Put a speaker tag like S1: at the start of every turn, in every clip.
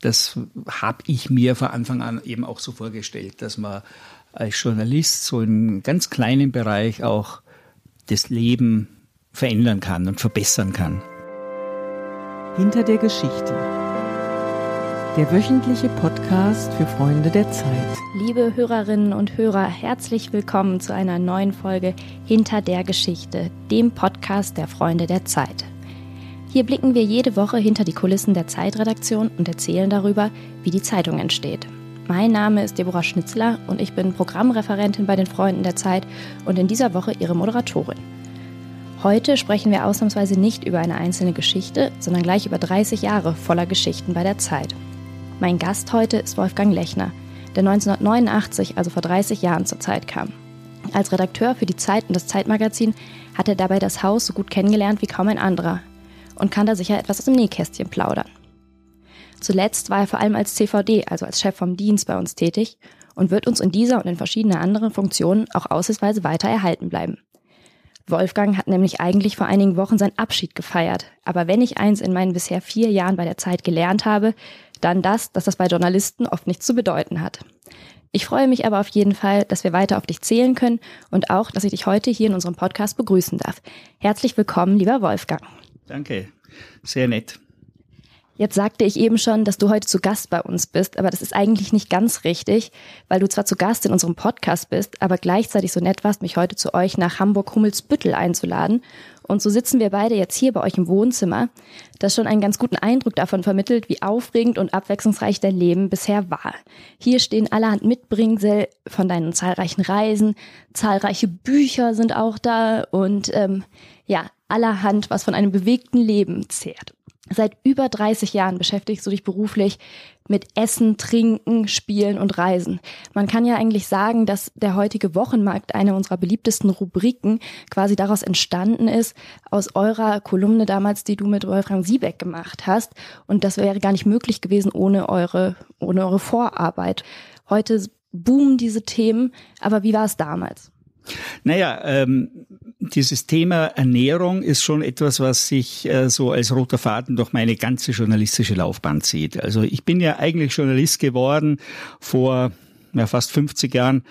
S1: das habe ich mir von Anfang an eben auch so vorgestellt, dass man als Journalist so in ganz kleinen Bereich auch das Leben verändern kann und verbessern kann.
S2: Hinter der Geschichte. Der wöchentliche Podcast für Freunde der Zeit.
S3: Liebe Hörerinnen und Hörer, herzlich willkommen zu einer neuen Folge Hinter der Geschichte, dem Podcast der Freunde der Zeit. Hier blicken wir jede Woche hinter die Kulissen der Zeitredaktion und erzählen darüber, wie die Zeitung entsteht. Mein Name ist Deborah Schnitzler und ich bin Programmreferentin bei den Freunden der Zeit und in dieser Woche ihre Moderatorin. Heute sprechen wir ausnahmsweise nicht über eine einzelne Geschichte, sondern gleich über 30 Jahre voller Geschichten bei der Zeit. Mein Gast heute ist Wolfgang Lechner, der 1989, also vor 30 Jahren, zur Zeit kam. Als Redakteur für die Zeit und das Zeitmagazin hat er dabei das Haus so gut kennengelernt wie kaum ein anderer und kann da sicher etwas aus dem Nähkästchen plaudern. Zuletzt war er vor allem als CVD, also als Chef vom Dienst bei uns tätig und wird uns in dieser und in verschiedenen anderen Funktionen auch aussichtsweise weiter erhalten bleiben. Wolfgang hat nämlich eigentlich vor einigen Wochen seinen Abschied gefeiert. Aber wenn ich eins in meinen bisher vier Jahren bei der Zeit gelernt habe, dann das, dass das bei Journalisten oft nichts zu bedeuten hat. Ich freue mich aber auf jeden Fall, dass wir weiter auf dich zählen können und auch, dass ich dich heute hier in unserem Podcast begrüßen darf. Herzlich willkommen, lieber Wolfgang.
S1: Danke, sehr nett.
S3: Jetzt sagte ich eben schon, dass du heute zu Gast bei uns bist, aber das ist eigentlich nicht ganz richtig, weil du zwar zu Gast in unserem Podcast bist, aber gleichzeitig so nett warst, mich heute zu euch nach Hamburg-Hummelsbüttel einzuladen. Und so sitzen wir beide jetzt hier bei euch im Wohnzimmer, das schon einen ganz guten Eindruck davon vermittelt, wie aufregend und abwechslungsreich dein Leben bisher war. Hier stehen allerhand Mitbringsel von deinen zahlreichen Reisen, zahlreiche Bücher sind auch da und ähm, ja, allerhand, was von einem bewegten Leben zehrt. Seit über 30 Jahren beschäftigst du dich beruflich mit Essen, Trinken, Spielen und Reisen. Man kann ja eigentlich sagen, dass der heutige Wochenmarkt eine unserer beliebtesten Rubriken quasi daraus entstanden ist, aus eurer Kolumne damals, die du mit Wolfgang Siebeck gemacht hast. Und das wäre gar nicht möglich gewesen ohne eure, ohne eure Vorarbeit. Heute boomen diese Themen, aber wie war es damals?
S1: Naja, ähm, dieses Thema Ernährung ist schon etwas, was sich äh, so als roter Faden durch meine ganze journalistische Laufbahn zieht. Also ich bin ja eigentlich Journalist geworden vor ja, fast 50 Jahren,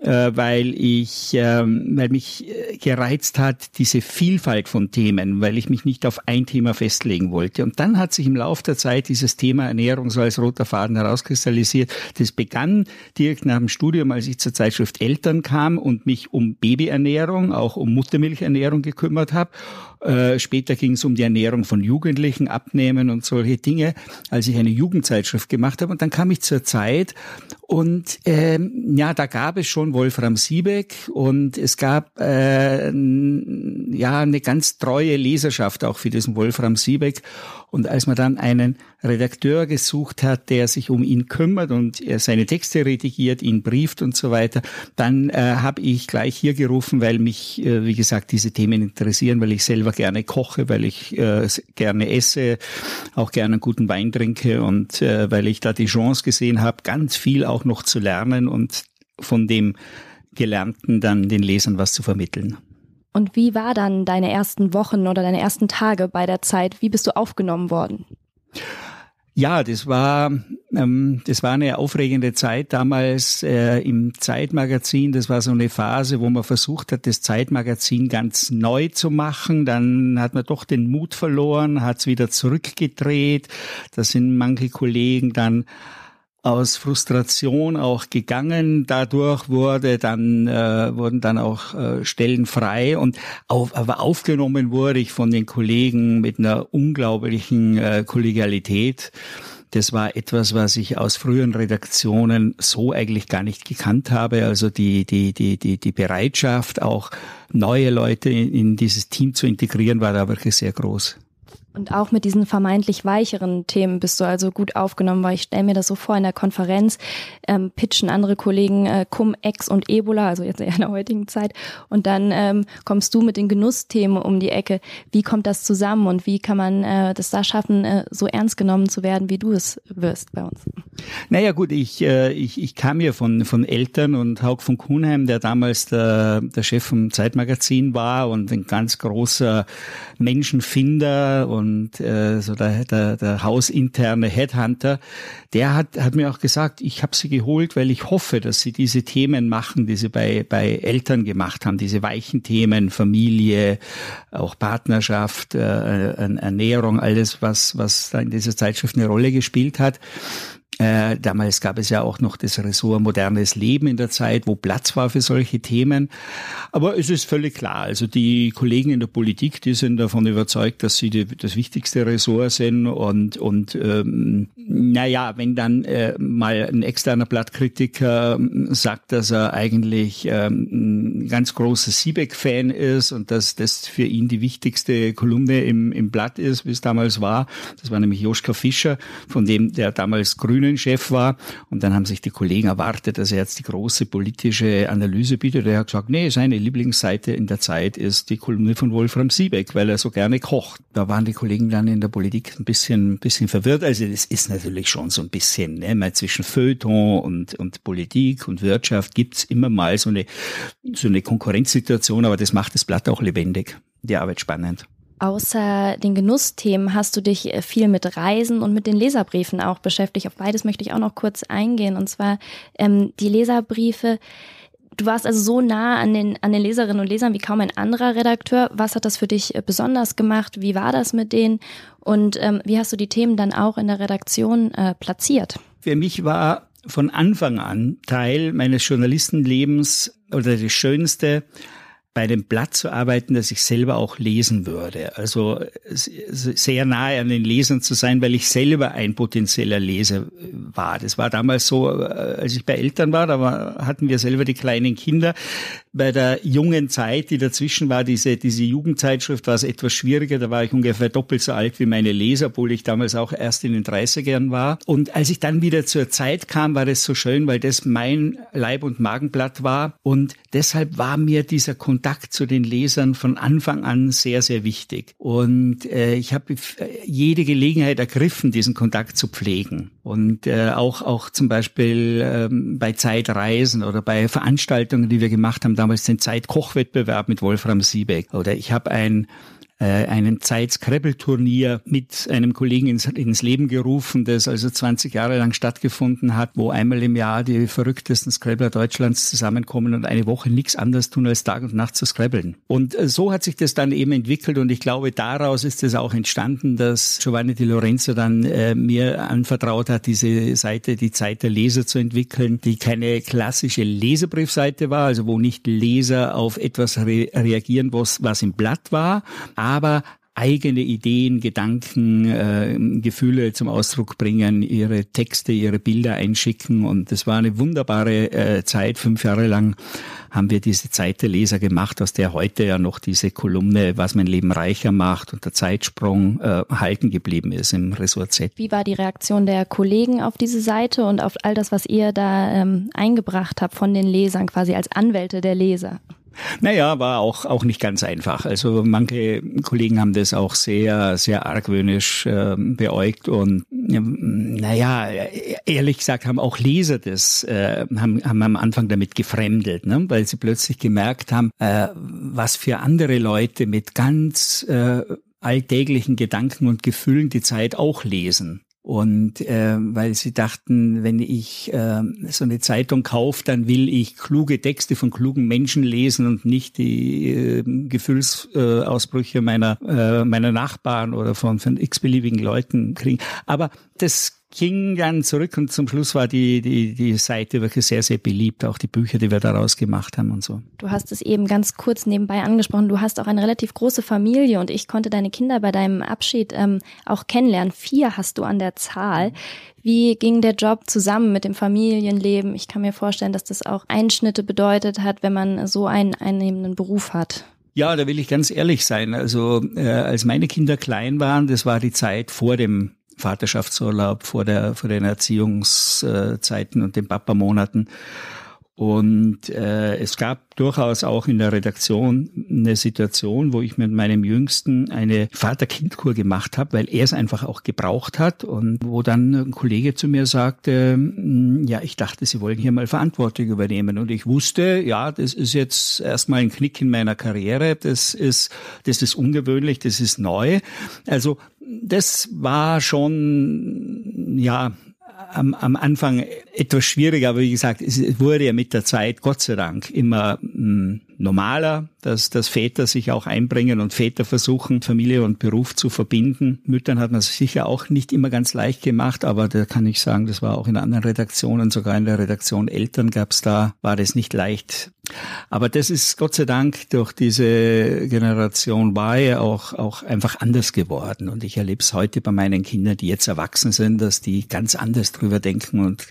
S1: äh, weil ich, ähm, weil mich äh, gereizt hat, diese Vielfalt von Themen, weil ich mich nicht auf ein Thema festlegen wollte. Und dann hat sich im Laufe der Zeit dieses Thema Ernährung so als roter Faden herauskristallisiert. Das begann direkt nach dem Studium, als ich zur Zeitschrift Eltern kam und mich um Babyernährung, auch um Muttermilchernährung gekümmert habe. Äh, später ging es um die Ernährung von Jugendlichen, Abnehmen und solche Dinge, als ich eine Jugendzeitschrift gemacht habe. Und dann kam ich zur Zeit und ähm, ja, da gab es schon Wolfram Siebeck und es gab äh, ja eine ganz treue Leserschaft auch für diesen Wolfram Siebeck. Und als man dann einen Redakteur gesucht hat, der sich um ihn kümmert und seine Texte redigiert, ihn brieft und so weiter, dann äh, habe ich gleich hier gerufen, weil mich, äh, wie gesagt, diese Themen interessieren, weil ich selber gerne koche, weil ich äh, gerne esse, auch gerne einen guten Wein trinke und äh, weil ich da die Chance gesehen habe, ganz viel auch noch zu lernen und von dem Gelernten dann den Lesern was zu vermitteln.
S3: Und wie war dann deine ersten Wochen oder deine ersten Tage bei der Zeit? Wie bist du aufgenommen worden?
S1: Ja, das war ähm, das war eine aufregende Zeit damals äh, im Zeitmagazin. Das war so eine Phase, wo man versucht hat, das Zeitmagazin ganz neu zu machen. Dann hat man doch den Mut verloren, hat es wieder zurückgedreht. Da sind manche Kollegen dann aus Frustration auch gegangen. Dadurch wurde dann, äh, wurden dann auch äh, Stellen frei und auf, aber aufgenommen wurde ich von den Kollegen mit einer unglaublichen äh, Kollegialität. Das war etwas, was ich aus früheren Redaktionen so eigentlich gar nicht gekannt habe. Also die, die, die, die, die Bereitschaft, auch neue Leute in, in dieses Team zu integrieren, war da wirklich sehr groß.
S3: Und auch mit diesen vermeintlich weicheren Themen bist du also gut aufgenommen, weil ich stelle mir das so vor, in der Konferenz ähm, pitchen andere Kollegen äh, Cum-Ex und Ebola, also jetzt eher in der heutigen Zeit. Und dann ähm, kommst du mit den Genussthemen um die Ecke. Wie kommt das zusammen und wie kann man äh, das da schaffen, äh, so ernst genommen zu werden, wie du es wirst bei uns?
S1: Naja gut, ich, äh, ich, ich kam ja von, von Eltern und Haug von Kuhnheim, der damals der, der Chef vom Zeitmagazin war und ein ganz großer Menschenfinder und und äh, so der, der, der hausinterne Headhunter, der hat, hat mir auch gesagt, ich habe sie geholt, weil ich hoffe, dass sie diese Themen machen, die sie bei, bei Eltern gemacht haben, diese weichen Themen, Familie, auch Partnerschaft, äh, Ernährung, alles, was, was da in dieser Zeitschrift eine Rolle gespielt hat. Äh, damals gab es ja auch noch das Ressort modernes Leben in der Zeit, wo Platz war für solche Themen. Aber es ist völlig klar, also die Kollegen in der Politik, die sind davon überzeugt, dass sie die, das wichtigste Ressort sind und, und ähm, naja, wenn dann äh, mal ein externer Blattkritiker ähm, sagt, dass er eigentlich ähm, ein ganz großer Siebeck-Fan ist und dass das für ihn die wichtigste Kolumne im, im Blatt ist, wie es damals war, das war nämlich Joschka Fischer, von dem der damals grün Grünen-Chef war. Und dann haben sich die Kollegen erwartet, dass er jetzt die große politische Analyse bietet. Er hat gesagt, nee, seine Lieblingsseite in der Zeit ist die Kolumne von Wolfram Siebeck, weil er so gerne kocht. Da waren die Kollegen dann in der Politik ein bisschen, ein bisschen verwirrt. Also das ist natürlich schon so ein bisschen, ne, mal zwischen Feuilleton und, und Politik und Wirtschaft gibt's immer mal so eine, so eine Konkurrenzsituation, aber das macht das Blatt auch lebendig, die Arbeit spannend.
S3: Außer den Genussthemen hast du dich äh, viel mit Reisen und mit den Leserbriefen auch beschäftigt. Auf beides möchte ich auch noch kurz eingehen. Und zwar ähm, die Leserbriefe. Du warst also so nah an den, an den Leserinnen und Lesern wie kaum ein anderer Redakteur. Was hat das für dich äh, besonders gemacht? Wie war das mit denen? Und ähm, wie hast du die Themen dann auch in der Redaktion äh, platziert?
S1: Für mich war von Anfang an Teil meines Journalistenlebens oder das Schönste, bei dem Blatt zu arbeiten, das ich selber auch lesen würde. Also sehr nahe an den Lesern zu sein, weil ich selber ein potenzieller Leser war. Das war damals so, äh, als ich bei Eltern war, da hatten wir selber die kleinen Kinder. Bei der jungen Zeit, die dazwischen war, diese, diese Jugendzeitschrift, war es etwas schwieriger. Da war ich ungefähr doppelt so alt wie meine Leser, obwohl ich damals auch erst in den 30ern war. Und als ich dann wieder zur Zeit kam, war das so schön, weil das mein Leib- und Magenblatt war. Und deshalb war mir dieser Kontakt zu den Lesern von Anfang an sehr, sehr wichtig. Und äh, ich habe jede Gelegenheit ergriffen, diesen Kontakt zu pflegen. Und äh, auch, auch zum Beispiel ähm, bei Zeitreisen oder bei Veranstaltungen, die wir gemacht haben, damals den Zeitkochwettbewerb mit Wolfram Siebeck. Oder ich habe ein äh, einen Zeit-Scrabble-Turnier mit einem Kollegen ins, ins, Leben gerufen, das also 20 Jahre lang stattgefunden hat, wo einmal im Jahr die verrücktesten Scrabbler Deutschlands zusammenkommen und eine Woche nichts anderes tun, als Tag und Nacht zu scrabbeln. Und äh, so hat sich das dann eben entwickelt und ich glaube, daraus ist es auch entstanden, dass Giovanni Di Lorenzo dann äh, mir anvertraut hat, diese Seite, die Zeit der Leser zu entwickeln, die keine klassische Leserbriefseite war, also wo nicht Leser auf etwas re reagieren, was, was im Blatt war, aber eigene Ideen, Gedanken, äh, Gefühle zum Ausdruck bringen, ihre Texte, ihre Bilder einschicken. Und das war eine wunderbare äh, Zeit. Fünf Jahre lang haben wir diese Zeit der Leser gemacht, aus der heute ja noch diese Kolumne, was mein Leben reicher macht und der Zeitsprung äh, halten geblieben ist im Ressort Z.
S3: Wie war die Reaktion der Kollegen auf diese Seite und auf all das, was ihr da ähm, eingebracht habt von den Lesern, quasi als Anwälte der Leser?
S1: Naja, war auch, auch nicht ganz einfach. Also manche Kollegen haben das auch sehr, sehr argwöhnisch äh, beäugt und naja, ehrlich gesagt haben auch Leser das, äh, haben, haben am Anfang damit gefremdet, ne? weil sie plötzlich gemerkt haben, äh, was für andere Leute mit ganz äh, alltäglichen Gedanken und Gefühlen die Zeit auch lesen. Und äh, weil sie dachten, wenn ich äh, so eine Zeitung kaufe, dann will ich kluge Texte von klugen Menschen lesen und nicht die äh, Gefühlsausbrüche meiner, äh, meiner Nachbarn oder von, von x-beliebigen Leuten kriegen. Aber das ging dann zurück und zum Schluss war die, die, die Seite wirklich sehr, sehr beliebt, auch die Bücher, die wir daraus gemacht haben und so.
S3: Du hast es eben ganz kurz nebenbei angesprochen, du hast auch eine relativ große Familie und ich konnte deine Kinder bei deinem Abschied ähm, auch kennenlernen. Vier hast du an der Zahl. Wie ging der Job zusammen mit dem Familienleben? Ich kann mir vorstellen, dass das auch Einschnitte bedeutet hat, wenn man so einen einnehmenden Beruf hat.
S1: Ja, da will ich ganz ehrlich sein. Also äh, als meine Kinder klein waren, das war die Zeit vor dem Vaterschaftsurlaub, vor, der, vor den Erziehungszeiten und den Papamonaten. Und äh, es gab durchaus auch in der Redaktion eine Situation, wo ich mit meinem Jüngsten eine Vater-Kind-Kur gemacht habe, weil er es einfach auch gebraucht hat und wo dann ein Kollege zu mir sagte, hm, ja, ich dachte, Sie wollen hier mal Verantwortung übernehmen. Und ich wusste, ja, das ist jetzt erstmal ein Knick in meiner Karriere, das ist, das ist ungewöhnlich, das ist neu. Also das war schon, ja, am, am Anfang etwas schwieriger, aber wie gesagt, es wurde ja mit der Zeit, Gott sei Dank, immer mh, hm, normaler, dass, dass Väter sich auch einbringen und Väter versuchen, Familie und Beruf zu verbinden. Müttern hat man es sicher auch nicht immer ganz leicht gemacht, aber da kann ich sagen, das war auch in anderen Redaktionen, sogar in der Redaktion Eltern gab es da, war das nicht leicht. Aber das ist Gott sei Dank durch diese Generation Y auch, auch einfach anders geworden. Und ich erlebe es heute bei meinen Kindern, die jetzt erwachsen sind, dass die ganz anders drüber denken und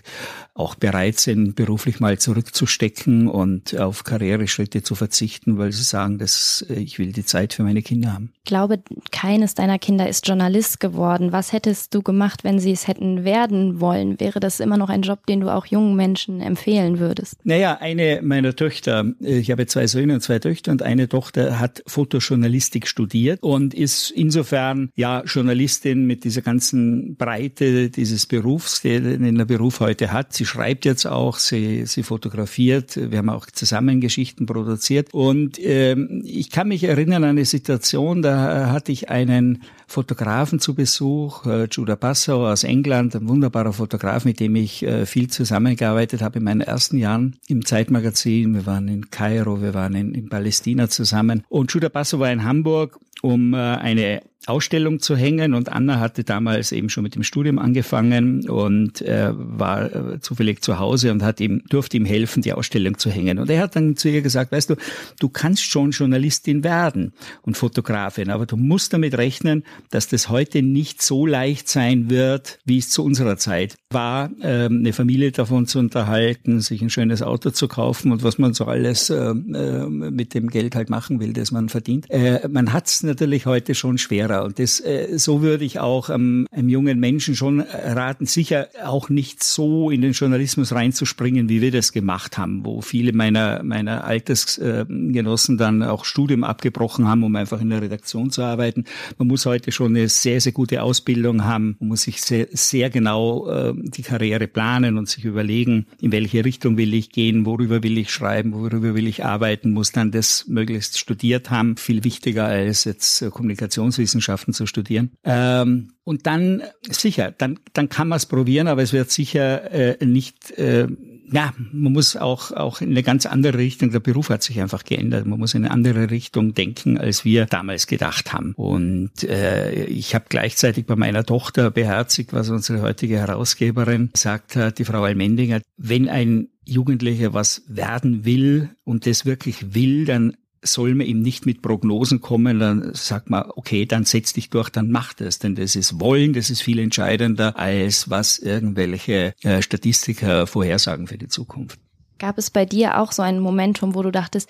S1: auch bereit sind, beruflich mal zurückzustecken und auf Karriereschritte zu verzichten, weil sie sagen, dass äh, ich will die Zeit für meine Kinder haben.
S3: Ich glaube, keines deiner Kinder ist Journalist geworden. Was hättest du gemacht, wenn sie es hätten werden wollen? Wäre das immer noch ein Job, den du auch jungen Menschen empfehlen würdest?
S1: Naja, eine meiner Töchter, äh, ich habe zwei Söhne und zwei Töchter und eine Tochter hat Fotojournalistik studiert und ist insofern ja Journalistin mit dieser ganzen Breite dieses Berufs, den der Beruf heute hat. Sie sie schreibt jetzt auch, sie, sie fotografiert. Wir haben auch zusammen Geschichten produziert. Und ähm, ich kann mich erinnern an eine Situation, da hatte ich einen Fotografen zu Besuch, äh, Judah Passau aus England, ein wunderbarer Fotograf, mit dem ich äh, viel zusammengearbeitet habe in meinen ersten Jahren im Zeitmagazin. Wir waren in Kairo, wir waren in, in Palästina zusammen. Und Judah Passau war in Hamburg, um äh, eine Ausstellung zu hängen und Anna hatte damals eben schon mit dem Studium angefangen und äh, war äh, zufällig zu Hause und hat ihm durfte ihm helfen, die Ausstellung zu hängen. Und er hat dann zu ihr gesagt, weißt du, du kannst schon Journalistin werden und Fotografin, aber du musst damit rechnen, dass das heute nicht so leicht sein wird, wie es zu unserer Zeit war, äh, eine Familie davon zu unterhalten, sich ein schönes Auto zu kaufen und was man so alles äh, mit dem Geld halt machen will, das man verdient. Äh, man hat es natürlich heute schon schwerer. Und das, äh, so würde ich auch ähm, einem jungen Menschen schon raten, sicher auch nicht so in den Journalismus reinzuspringen, wie wir das gemacht haben, wo viele meiner, meiner Altersgenossen dann auch Studium abgebrochen haben, um einfach in der Redaktion zu arbeiten. Man muss heute schon eine sehr, sehr gute Ausbildung haben. Man muss sich sehr, sehr genau äh, die Karriere planen und sich überlegen, in welche Richtung will ich gehen, worüber will ich schreiben, worüber will ich arbeiten, muss dann das möglichst studiert haben. Viel wichtiger als jetzt äh, Kommunikationswissenschaften Wissenschaften zu studieren. Ähm, und dann, sicher, dann, dann kann man es probieren, aber es wird sicher äh, nicht, äh, ja, man muss auch, auch in eine ganz andere Richtung, der Beruf hat sich einfach geändert, man muss in eine andere Richtung denken, als wir damals gedacht haben. Und äh, ich habe gleichzeitig bei meiner Tochter beherzigt, was unsere heutige Herausgeberin gesagt hat, die Frau Almendinger, wenn ein Jugendlicher was werden will und das wirklich will, dann soll man ihm nicht mit Prognosen kommen, dann sagt man, okay, dann setz dich durch, dann mach das. Denn das ist Wollen, das ist viel entscheidender, als was irgendwelche äh, Statistiker vorhersagen für die Zukunft.
S3: Gab es bei dir auch so ein Momentum, wo du dachtest,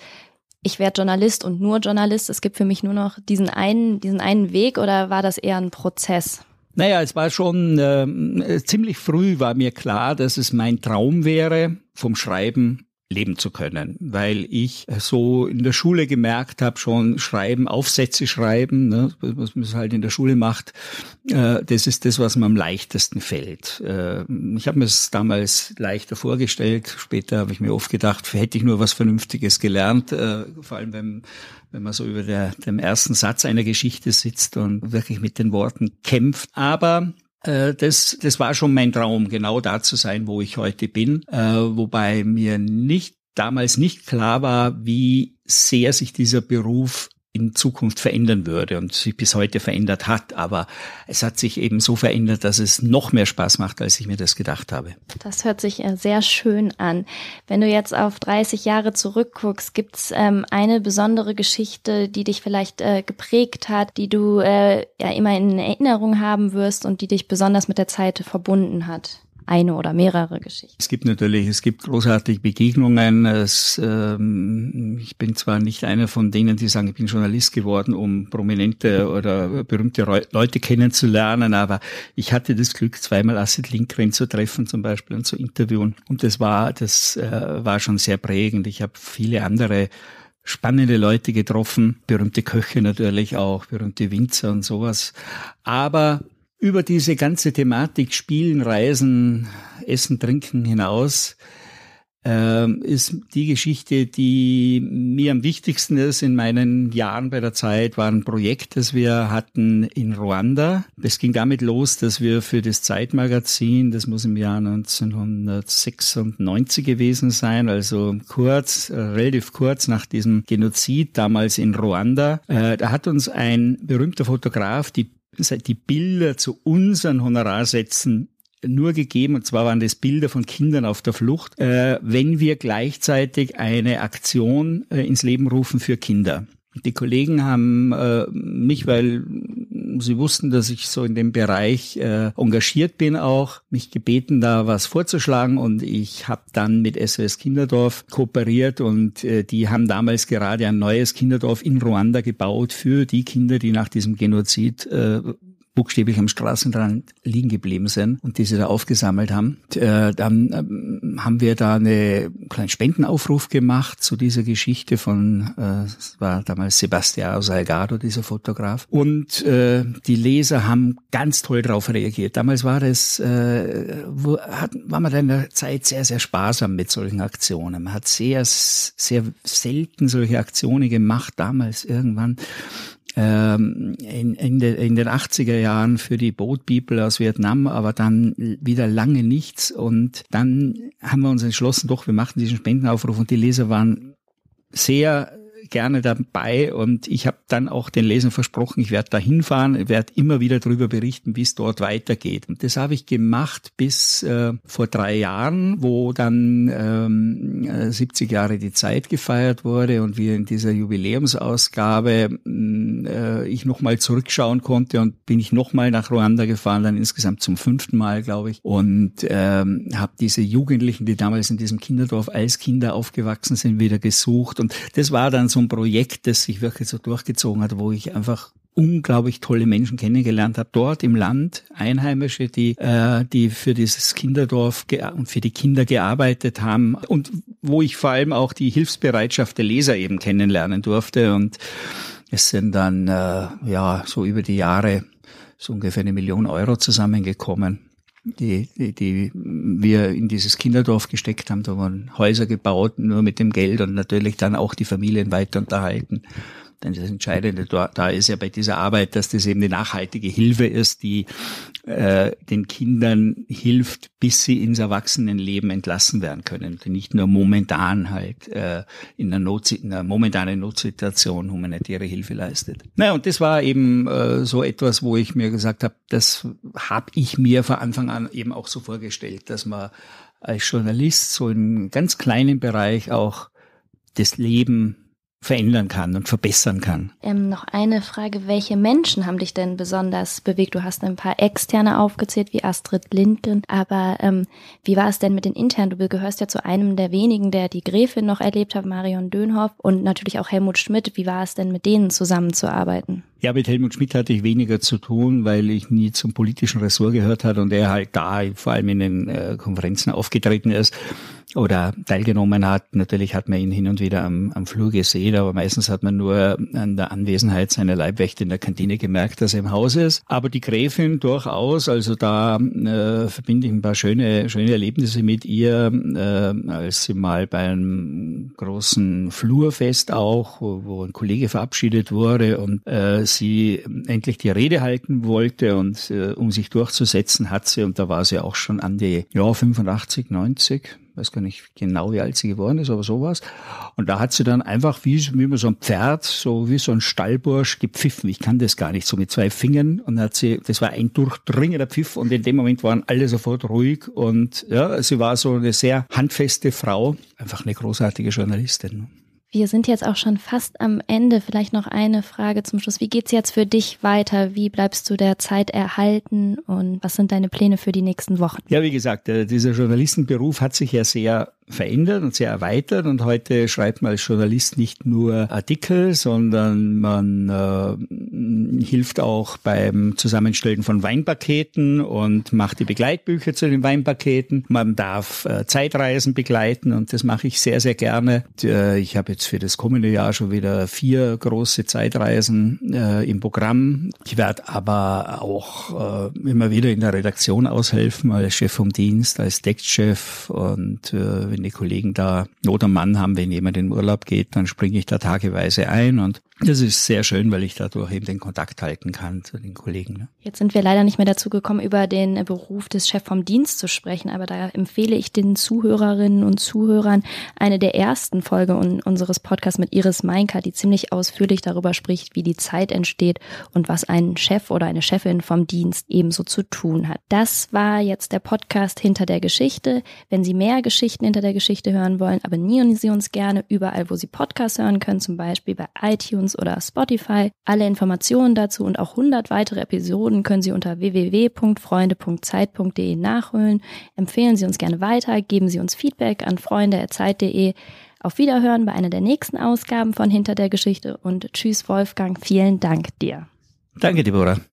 S3: ich werde Journalist und nur Journalist, es gibt für mich nur noch diesen einen, diesen einen Weg oder war das eher ein Prozess?
S1: Naja, es war schon äh, ziemlich früh war mir klar, dass es mein Traum wäre, vom Schreiben leben zu können, weil ich so in der Schule gemerkt habe, schon schreiben, Aufsätze schreiben, ne, was man halt in der Schule macht, äh, das ist das, was mir am leichtesten fällt. Äh, ich habe mir es damals leichter vorgestellt, später habe ich mir oft gedacht, hätte ich nur was Vernünftiges gelernt, äh, vor allem wenn, wenn man so über der, dem ersten Satz einer Geschichte sitzt und wirklich mit den Worten kämpft. Aber äh, das, das war schon mein Traum, genau da zu sein, wo ich heute bin, äh, wobei mir nicht damals nicht klar war, wie sehr sich dieser Beruf in Zukunft verändern würde und sich bis heute verändert hat. Aber es hat sich eben so verändert, dass es noch mehr Spaß macht, als ich mir das gedacht habe.
S3: Das hört sich äh, sehr schön an. Wenn du jetzt auf 30 Jahre zurückguckst, gibt's ähm, eine besondere Geschichte, die dich vielleicht äh, geprägt hat, die du äh, ja immer in Erinnerung haben wirst und die dich besonders mit der Zeit verbunden hat? Eine oder mehrere Geschichten?
S1: Es gibt natürlich, es gibt großartige Begegnungen. Es, ähm, ich bin zwar nicht einer von denen, die sagen, ich bin Journalist geworden, um prominente oder berühmte Leute kennenzulernen, aber ich hatte das Glück, zweimal Astrid Lindgren zu treffen zum Beispiel und zu interviewen. Und das war, das äh, war schon sehr prägend. Ich habe viele andere spannende Leute getroffen, berühmte Köche natürlich auch, berühmte Winzer und sowas. Aber über diese ganze Thematik Spielen, Reisen, Essen, Trinken hinaus äh, ist die Geschichte, die mir am wichtigsten ist in meinen Jahren bei der Zeit, war ein Projekt, das wir hatten in Ruanda. Es ging damit los, dass wir für das Zeitmagazin, das muss im Jahr 1996 gewesen sein, also kurz, relativ kurz nach diesem Genozid damals in Ruanda, äh, da hat uns ein berühmter Fotograf die die Bilder zu unseren Honorarsätzen nur gegeben, und zwar waren das Bilder von Kindern auf der Flucht, äh, wenn wir gleichzeitig eine Aktion äh, ins Leben rufen für Kinder. Die Kollegen haben äh, mich, weil sie wussten, dass ich so in dem Bereich äh, engagiert bin auch, mich gebeten, da was vorzuschlagen. Und ich habe dann mit SOS Kinderdorf kooperiert und äh, die haben damals gerade ein neues Kinderdorf in Ruanda gebaut für die Kinder, die nach diesem Genozid äh, buchstäblich am Straßenrand liegen geblieben sind und diese da aufgesammelt haben. Äh, dann äh, haben wir da eine kleinen Spendenaufruf gemacht zu dieser Geschichte von, äh, war damals Sebastião Salgado, dieser Fotograf. Und äh, die Leser haben ganz toll darauf reagiert. Damals war das, äh, wo, hat, war man in der Zeit sehr, sehr sparsam mit solchen Aktionen. Man hat sehr, sehr selten solche Aktionen gemacht, damals irgendwann ähm, in, in, de, in den 80er Jahren für die Boat People aus Vietnam, aber dann wieder lange nichts. Und dann haben wir uns entschlossen, doch, wir machen diesen Spendenaufruf und die Leser waren sehr gerne dabei und ich habe dann auch den Lesern versprochen, ich werde da hinfahren, werde immer wieder darüber berichten, wie es dort weitergeht. Und das habe ich gemacht bis äh, vor drei Jahren, wo dann ähm, 70 Jahre die Zeit gefeiert wurde und wir in dieser Jubiläumsausgabe äh, ich nochmal zurückschauen konnte und bin ich nochmal nach Ruanda gefahren, dann insgesamt zum fünften Mal, glaube ich, und ähm, habe diese Jugendlichen, die damals in diesem Kinderdorf als Kinder aufgewachsen sind, wieder gesucht. Und das war dann so ein Projekt, das sich wirklich so durchgezogen hat, wo ich einfach unglaublich tolle Menschen kennengelernt habe, dort im Land, Einheimische, die, äh, die für dieses Kinderdorf und für die Kinder gearbeitet haben und wo ich vor allem auch die Hilfsbereitschaft der Leser eben kennenlernen durfte. Und es sind dann äh, ja so über die Jahre so ungefähr eine Million Euro zusammengekommen die, die, die wir in dieses Kinderdorf gesteckt haben. Da wurden Häuser gebaut, nur mit dem Geld und natürlich dann auch die Familien weiter unterhalten. Denn das Entscheidende da ist ja bei dieser Arbeit, dass das eben eine nachhaltige Hilfe ist, die äh, den Kindern hilft, bis sie ins Erwachsenenleben entlassen werden können. Und nicht nur momentan halt äh, in, einer Not, in einer momentanen Notsituation humanitäre Hilfe leistet. Naja, und das war eben äh, so etwas, wo ich mir gesagt habe, das habe ich mir von Anfang an eben auch so vorgestellt, dass man als Journalist so in ganz kleinen Bereich auch das Leben verändern kann und verbessern kann.
S3: Ähm, noch eine Frage, welche Menschen haben dich denn besonders bewegt? Du hast ein paar externe aufgezählt, wie Astrid Lindgren, aber ähm, wie war es denn mit den internen? Du gehörst ja zu einem der wenigen, der die Gräfin noch erlebt hat, Marion Dönhoff und natürlich auch Helmut Schmidt. Wie war es denn mit denen zusammenzuarbeiten?
S1: Ja, mit Helmut Schmidt hatte ich weniger zu tun, weil ich nie zum politischen Ressort gehört hat und er halt da vor allem in den äh, Konferenzen aufgetreten ist oder teilgenommen hat. Natürlich hat man ihn hin und wieder am, am Flur gesehen, aber meistens hat man nur an der Anwesenheit seiner Leibwächter in der Kantine gemerkt, dass er im Haus ist. Aber die Gräfin durchaus, also da äh, verbinde ich ein paar schöne, schöne Erlebnisse mit ihr, äh, als sie mal beim großen Flurfest auch, wo, wo ein Kollege verabschiedet wurde und äh, sie endlich die Rede halten wollte und äh, um sich durchzusetzen hat sie, und da war sie auch schon an die, ja, 85, 90, weiß gar nicht genau, wie alt sie geworden ist, aber sowas. Und da hat sie dann einfach wie, wie man so ein Pferd, so wie so ein Stallbursch gepfiffen. Ich kann das gar nicht, so mit zwei Fingern. Und hat sie, das war ein durchdringender Pfiff und in dem Moment waren alle sofort ruhig. Und ja, sie war so eine sehr handfeste Frau, einfach eine großartige Journalistin.
S3: Wir sind jetzt auch schon fast am Ende. Vielleicht noch eine Frage zum Schluss. Wie geht's jetzt für dich weiter? Wie bleibst du der Zeit erhalten? Und was sind deine Pläne für die nächsten Wochen?
S1: Ja, wie gesagt, dieser Journalistenberuf hat sich ja sehr verändert und sehr erweitert und heute schreibt man als Journalist nicht nur Artikel, sondern man äh, hilft auch beim Zusammenstellen von Weinpaketen und macht die Begleitbücher zu den Weinpaketen. Man darf äh, Zeitreisen begleiten und das mache ich sehr, sehr gerne. Äh, ich habe jetzt für das kommende Jahr schon wieder vier große Zeitreisen äh, im Programm. Ich werde aber auch äh, immer wieder in der Redaktion aushelfen als Chef vom Dienst, als Textchef und äh, wenn die Kollegen da Not am Mann haben, wenn jemand in Urlaub geht, dann springe ich da tageweise ein und das ist sehr schön, weil ich dadurch eben den Kontakt halten kann zu den Kollegen. Ne?
S3: Jetzt sind wir leider nicht mehr dazu gekommen, über den Beruf des Chef vom Dienst zu sprechen, aber da empfehle ich den Zuhörerinnen und Zuhörern eine der ersten Folgen unseres Podcasts mit Iris Meinker, die ziemlich ausführlich darüber spricht, wie die Zeit entsteht und was ein Chef oder eine Chefin vom Dienst ebenso zu tun hat. Das war jetzt der Podcast hinter der Geschichte. Wenn Sie mehr Geschichten hinter der Geschichte hören wollen, abonnieren Sie uns gerne überall, wo Sie Podcasts hören können, zum Beispiel bei iTunes iTunes oder Spotify. Alle Informationen dazu und auch 100 weitere Episoden können Sie unter www.freunde.zeit.de nachholen. Empfehlen Sie uns gerne weiter, geben Sie uns Feedback an freunde.zeit.de. Auf Wiederhören bei einer der nächsten Ausgaben von Hinter der Geschichte und tschüss Wolfgang, vielen Dank dir.
S1: Danke, Deborah.